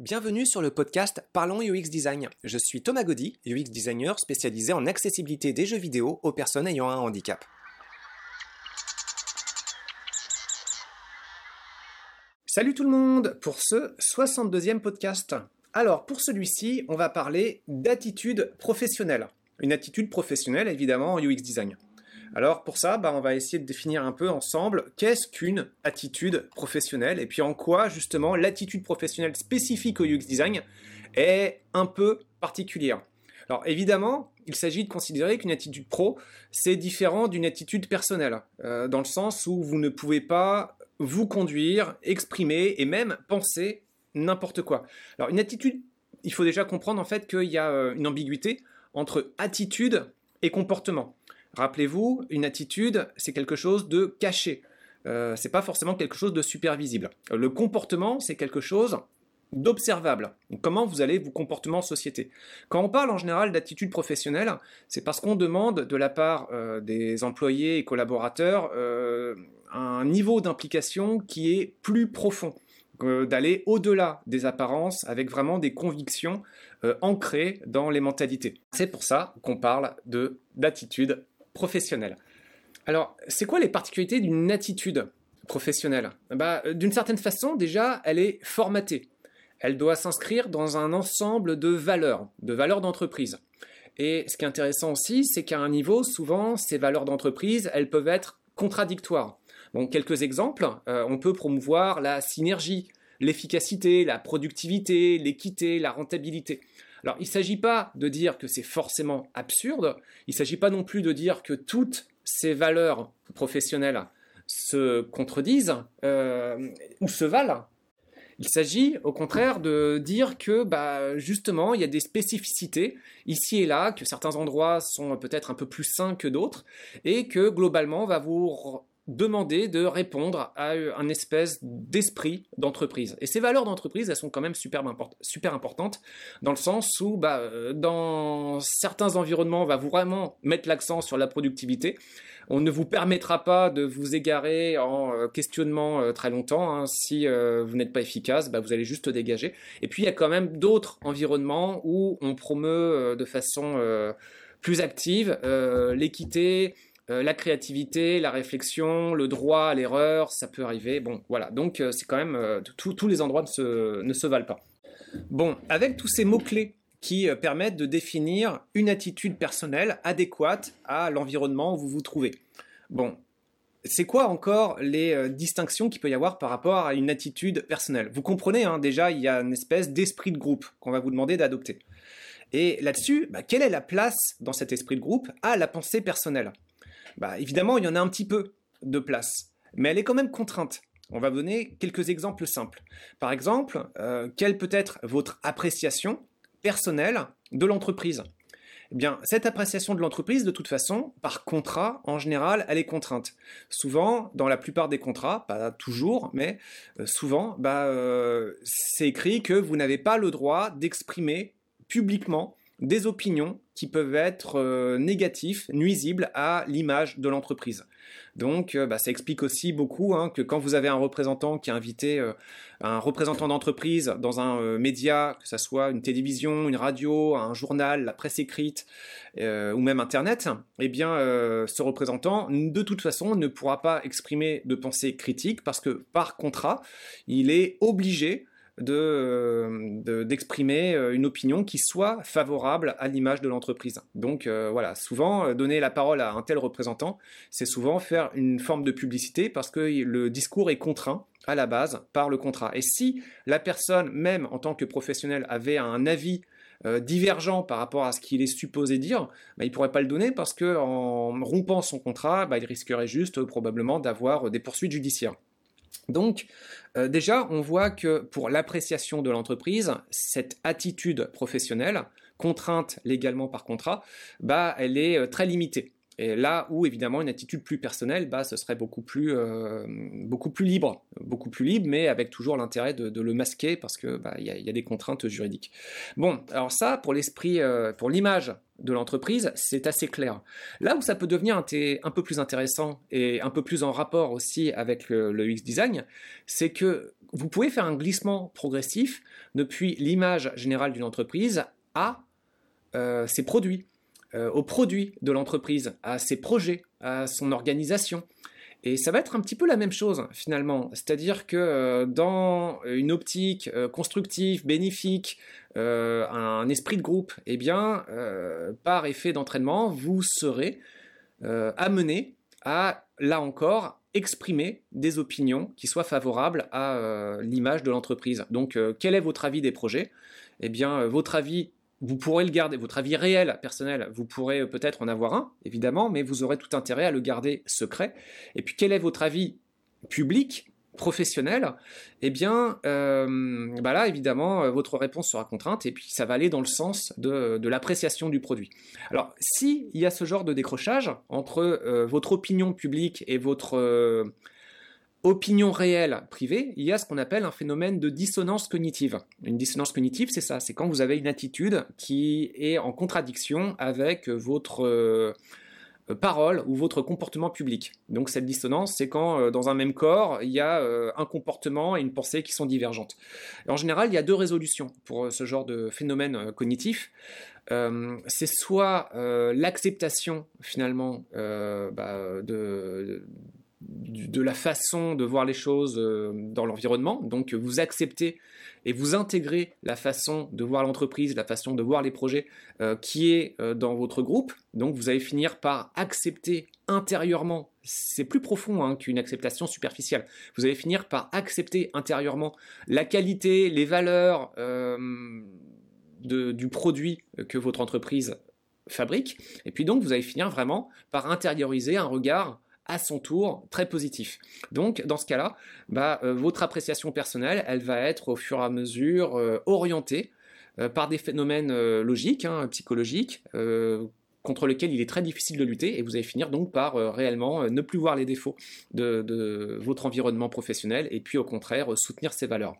Bienvenue sur le podcast Parlons UX Design. Je suis Thomas Gaudy, UX designer spécialisé en accessibilité des jeux vidéo aux personnes ayant un handicap. Salut tout le monde pour ce 62e podcast. Alors pour celui-ci, on va parler d'attitude professionnelle. Une attitude professionnelle évidemment en UX design. Alors pour ça, bah, on va essayer de définir un peu ensemble qu'est-ce qu'une attitude professionnelle et puis en quoi justement l'attitude professionnelle spécifique au UX design est un peu particulière. Alors évidemment, il s'agit de considérer qu'une attitude pro, c'est différent d'une attitude personnelle, euh, dans le sens où vous ne pouvez pas vous conduire, exprimer et même penser n'importe quoi. Alors une attitude, il faut déjà comprendre en fait qu'il y a euh, une ambiguïté entre attitude et comportement. Rappelez-vous, une attitude, c'est quelque chose de caché. Euh, c'est pas forcément quelque chose de super visible. Le comportement, c'est quelque chose d'observable. Comment vous allez vous comporter en société? Quand on parle en général d'attitude professionnelle, c'est parce qu'on demande de la part euh, des employés et collaborateurs euh, un niveau d'implication qui est plus profond, euh, d'aller au-delà des apparences avec vraiment des convictions ancrées dans les mentalités. C'est pour ça qu'on parle de d'attitude professionnelle. Alors, c'est quoi les particularités d'une attitude professionnelle? Bah, D'une certaine façon, déjà, elle est formatée. Elle doit s'inscrire dans un ensemble de valeurs, de valeurs d'entreprise. Et ce qui est intéressant aussi, c'est qu'à un niveau, souvent, ces valeurs d'entreprise, elles peuvent être contradictoires. Bon, quelques exemples, euh, on peut promouvoir la synergie, l'efficacité, la productivité, l'équité, la rentabilité. Alors, il ne s'agit pas de dire que c'est forcément absurde, il ne s'agit pas non plus de dire que toutes ces valeurs professionnelles se contredisent euh, ou se valent. Il s'agit au contraire de dire que bah, justement il y a des spécificités ici et là, que certains endroits sont peut-être un peu plus sains que d'autres, et que globalement on va vous demander de répondre à un espèce d'esprit d'entreprise. Et ces valeurs d'entreprise, elles sont quand même super, super importantes, dans le sens où, bah, euh, dans certains environnements, on va vraiment mettre l'accent sur la productivité. On ne vous permettra pas de vous égarer en euh, questionnement euh, très longtemps. Hein. Si vous n'êtes pas efficace, bah, vous allez juste dégager. Et puis, il y a quand même d'autres environnements où on promeut de façon plus active l'équité, euh, la créativité, la réflexion, le droit à l'erreur, ça peut arriver. Bon, voilà. Donc, euh, c'est quand même. Euh, tous les endroits ne se, valent pas. Bon, avec tous ces mots-clés qui permettent de définir une attitude personnelle adéquate à l'environnement où vous vous trouvez. Bon, c'est quoi encore les distinctions qu'il peut y avoir par rapport à une attitude personnelle? Vous comprenez, hein, déjà, il y a une espèce d'esprit de groupe qu'on va vous demander d'adopter. Et là-dessus, bah, quelle est la place dans cet esprit de groupe à la pensée personnelle? Bah, évidemment, il y en a un petit peu de place, mais elle est quand même contrainte. On va donner quelques exemples simples. Par exemple, euh, quelle peut être votre appréciation personnelle de l'entreprise? Eh bien, cette appréciation de l'entreprise, de toute façon, par contrat, en général, elle est contrainte. Souvent, dans la plupart des contrats, pas toujours, mais euh, souvent, bah, euh, c'est écrit que vous n'avez pas le droit d'exprimer publiquement des opinions qui peuvent être euh, négatifs, nuisibles à l'image de l'entreprise. Donc, euh, bah, ça explique aussi beaucoup hein, que quand vous avez un représentant qui a invité euh, un représentant d'entreprise dans un média, que ce soit une télévision, une radio, un journal, la presse écrite ou même Internet, eh bien, ce représentant, de toute façon, ne pourra pas exprimer de pensée critique parce que par contrat, il est obligé euh, d'exprimer euh, une opinion qui soit favorable à l'image de l'entreprise. Donc euh, voilà, souvent donner la parole à un tel représentant, c'est souvent faire une forme de publicité parce que le discours est contraint à la base par le contrat. Et si la personne, même en tant que professionnel, avait un avis divergent par rapport à ce qu'il est supposé dire, bah, il ne pourrait pas le donner parce qu'en rompant son contrat, bah, il risquerait juste probablement d'avoir des poursuites judiciaires. Donc, euh, déjà, on voit que pour l'appréciation de l'entreprise, cette attitude professionnelle, contrainte légalement par contrat, bah, elle est euh, très limitée. Et là où évidemment une attitude plus personnelle, bah, ce serait beaucoup plus, euh, libre, beaucoup plus libre, mais avec toujours l'intérêt de, le masquer parce que bah, y, a, des contraintes juridiques. Bon, alors ça pour l'esprit, pour l'image de l'entreprise, c'est assez clair. Là où ça peut devenir un, peu plus intéressant et un peu plus en rapport aussi avec le, UX design, c'est que vous pouvez faire un glissement progressif depuis l'image générale d'une entreprise à euh, ses produits, euh, aux produits de l'entreprise, à ses projets, à son organisation. Et ça va être un petit peu la même chose finalement, c'est-à-dire que euh, dans une optique constructive, bénéfique, un esprit de groupe, eh bien, par effet d'entraînement, vous serez amené à, là encore, exprimer des opinions qui soient favorables à l'image de l'entreprise. Donc, quel est votre avis des projets? Eh bien, votre avis vous pourrez le garder, votre avis réel, personnel, vous pourrez peut-être en avoir un, évidemment, mais vous aurez tout intérêt à le garder secret. Et puis quel est votre avis public professionnel, eh bien, euh, bah là, évidemment, euh, votre réponse sera contrainte et puis ça va aller dans le sens de, l'appréciation du produit. Alors, s'il y a ce genre de décrochage entre euh, votre opinion publique et votre opinion réelle privée, il y a ce qu'on appelle un phénomène de dissonance cognitive. Une dissonance cognitive, c'est ça, c'est quand vous avez une attitude qui est en contradiction avec votre euh, parole ou votre comportement public. Donc cette dissonance, c'est quand euh, dans un même corps, il y a euh, un comportement et une pensée qui sont divergentes. en général, il y a deux résolutions pour ce genre de phénomène cognitif. c'est soit l'acceptation finalement bah, de de la façon de voir les choses euh, dans l'environnement. Donc vous acceptez et vous intégrez la façon de voir l'entreprise, la façon de voir les projets euh, qui est euh, dans votre groupe. Donc vous allez finir par accepter intérieurement, c'est plus profond hein, qu'une acceptation superficielle, vous allez finir par accepter intérieurement la qualité, les valeurs du produit que votre entreprise fabrique. Et puis donc vous allez finir vraiment par intérioriser un regard à son tour très positif. Donc dans ce cas-là, bah, euh, votre appréciation personnelle, elle va être au fur et à mesure euh, orientée euh, par des phénomènes logiques, hein, psychologiques, contre lesquels il est très difficile de lutter, et vous allez finir donc par réellement ne plus voir les défauts de, votre environnement professionnel, et puis au contraire soutenir ses valeurs.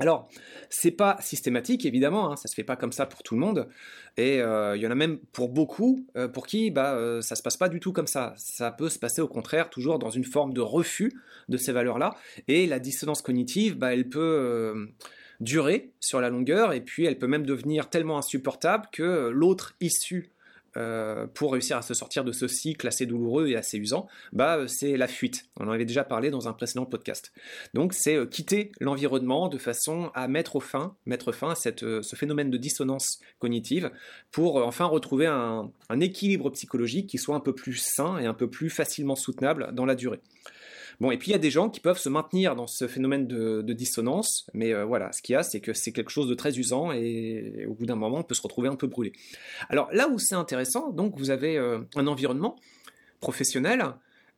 Alors, c'est pas systématique évidemment, hein, ça se fait pas comme ça pour tout le monde, et euh, il y en a même pour beaucoup euh, pour qui bah euh, ça se passe pas du tout comme ça. Ça peut se passer au contraire toujours dans une forme de refus de ces valeurs-là, et la dissonance cognitive, bah, elle peut durer sur la longueur, et puis elle peut même devenir tellement insupportable que l'autre issue euh, pour réussir à se sortir de ce cycle assez douloureux et assez usant, bah, euh, c'est la fuite. On en avait déjà parlé dans un précédent podcast. Donc c'est euh, quitter l'environnement de façon à mettre fin, mettre fin à ce phénomène de dissonance cognitive pour enfin retrouver un équilibre psychologique qui soit un peu plus sain et un peu plus facilement soutenable dans la durée. Bon, et puis il y a des gens qui peuvent se maintenir dans ce phénomène de, dissonance, mais euh, voilà, ce qu'il y a, c'est que c'est quelque chose de très usant et, au bout d'un moment, on peut se retrouver un peu brûlé. Alors là où c'est intéressant, donc vous avez euh, un environnement professionnel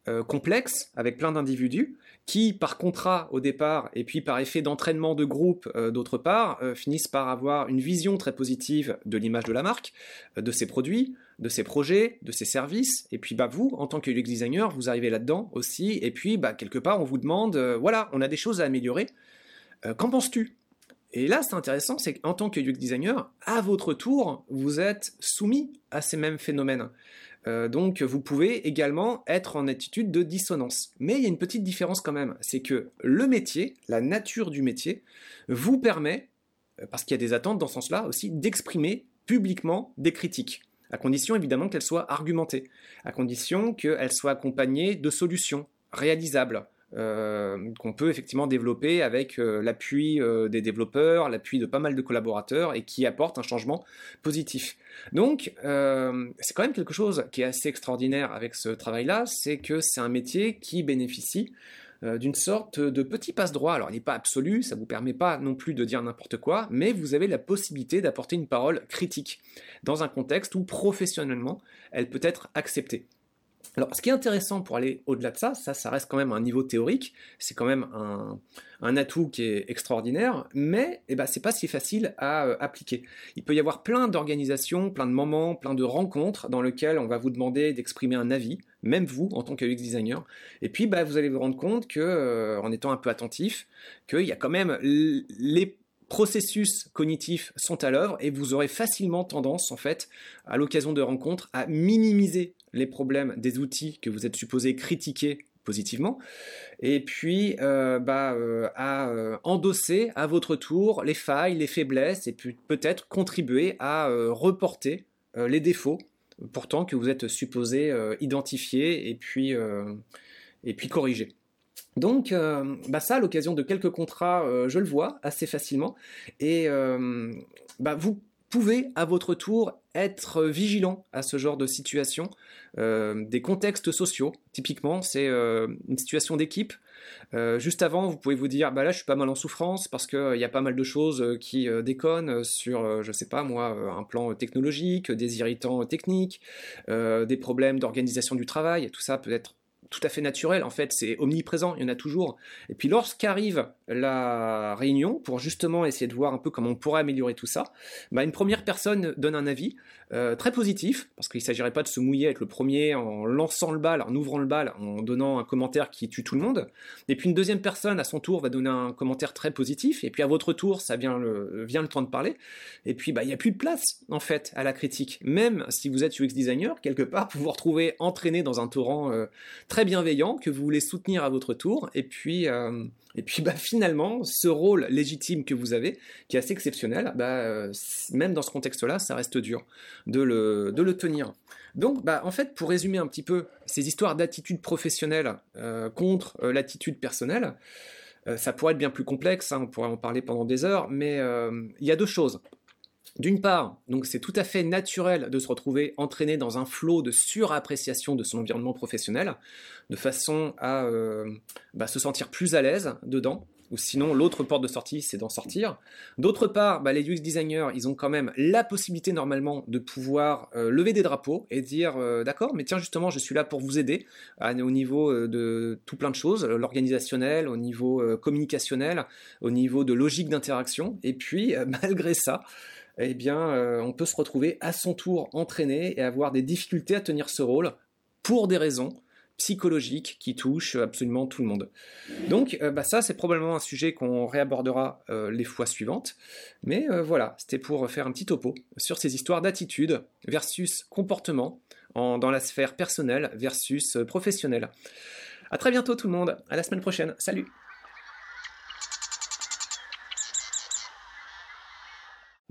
euh, complexe avec plein d'individus qui, par contrat au départ et puis par effet d'entraînement de groupe d'autre part, finissent par avoir une vision très positive de l'image de la marque, de ses produits, de ses projets, de ses services, et puis bah vous, en tant que UX designer, vous arrivez là-dedans aussi, et puis bah quelque part on vous demande, euh, voilà, on a des choses à améliorer, euh, qu'en penses-tu? Et là c'est intéressant, c'est qu'en tant que UX designer, à votre tour, vous êtes soumis à ces mêmes phénomènes. Euh, donc vous pouvez également être en attitude de dissonance. Mais il y a une petite différence quand même, c'est que le métier, la nature du métier, vous permet, parce qu'il y a des attentes dans ce sens-là aussi, d'exprimer publiquement des critiques à condition évidemment qu'elle soit argumentée, à condition qu'elle soit accompagnée de solutions réalisables. Euh, qu'on peut effectivement développer avec euh, l'appui euh, des développeurs, l'appui de pas mal de collaborateurs et qui apporte un changement positif. Donc c'est quand même quelque chose qui est assez extraordinaire avec ce travail-là, c'est que c'est un métier qui bénéficie euh, d'une sorte de petit passe-droit. Alors il n'est pas absolu, ça ne vous permet pas non plus de dire n'importe quoi, mais vous avez la possibilité d'apporter une parole critique dans un contexte où professionnellement elle peut être acceptée. Alors, ce qui est intéressant pour aller au-delà de ça, ça, reste quand même un niveau théorique, c'est quand même un, atout qui est extraordinaire, mais eh ben, c'est pas si facile à euh, appliquer. Il peut y avoir plein d'organisations, plein de moments, plein de rencontres dans lesquelles on va vous demander d'exprimer un avis, même vous en tant que UX designer, et puis bah, vous allez vous rendre compte que, euh, en étant un peu attentif, qu'il y a quand même les processus cognitifs sont à l'œuvre et vous aurez facilement tendance, en fait, à l'occasion de rencontres, à minimiser les problèmes des outils que vous êtes supposé critiquer positivement, et puis bah, à endosser à votre tour les failles, les faiblesses, et peut-être contribuer à reporter les défauts pourtant que vous êtes supposé identifier et puis, et puis corriger. Donc, bah ça, à l'occasion de quelques contrats, je le vois assez facilement. Et bah, vous pouvez à votre tour être vigilant à ce genre de situation, euh, des contextes sociaux. Typiquement, c'est euh, une situation d'équipe. Euh, juste avant, vous pouvez vous dire, bah là, je suis pas mal en souffrance parce qu'il y a pas mal de choses qui déconnent sur, je sais pas moi, un plan technologique, des irritants techniques, des problèmes d'organisation du travail. Tout ça peut être tout à fait naturel, en fait, c'est omniprésent, il y en a toujours. Et puis lorsqu'arrive la réunion, pour justement essayer de voir un peu comment on pourrait améliorer tout ça, bah, une première personne donne un avis euh, très positif, parce qu'il ne s'agirait pas de se mouiller avec le premier en lançant le bal, en ouvrant le bal, en donnant un commentaire qui tue tout le monde. Et puis une deuxième personne, à son tour, va donner un commentaire très positif, et puis à votre tour, ça vient le, vient le temps de parler. Et puis, bah, il n'y a plus de place, en fait, à la critique. Même si vous êtes UX designer, quelque part, vous vous retrouvez entraîné dans un torrent euh, très bienveillant que vous voulez soutenir à votre tour. Et puis, euh, et puis bah, finalement, ce rôle légitime que vous avez, qui est assez exceptionnel, bah, euh, même dans ce contexte-là, ça reste dur de le, tenir. Donc, bah, en fait, pour résumer un petit peu ces histoires d'attitude professionnelle euh, contre l'attitude personnelle, ça pourrait être bien plus complexe, hein, on pourrait en parler pendant des heures, mais il y a deux choses. D'une part, donc c'est tout à fait naturel de se retrouver entraîné dans un flot de surappréciation de son environnement professionnel, de façon à euh, bah, se sentir plus à l'aise dedans, ou sinon l'autre porte de sortie, c'est d'en sortir. D'autre part, bah, les UX designers, ils ont quand même la possibilité normalement de pouvoir euh, lever des drapeaux et dire euh, d'accord, mais tiens justement, je suis là pour vous aider au niveau de tout plein de choses, l'organisationnel, au niveau communicationnel, au niveau de logique d'interaction. Et puis, malgré ça, eh bien, euh, on peut se retrouver à son tour entraîné et avoir des difficultés à tenir ce rôle pour des raisons psychologiques qui touchent absolument tout le monde. Donc, euh, bah, ça, c'est probablement un sujet qu'on réabordera euh, les fois suivantes. Mais voilà, c'était pour faire un petit topo sur ces histoires d'attitude versus comportement dans la sphère personnelle versus professionnelle. À très bientôt tout le monde, à la semaine prochaine, salut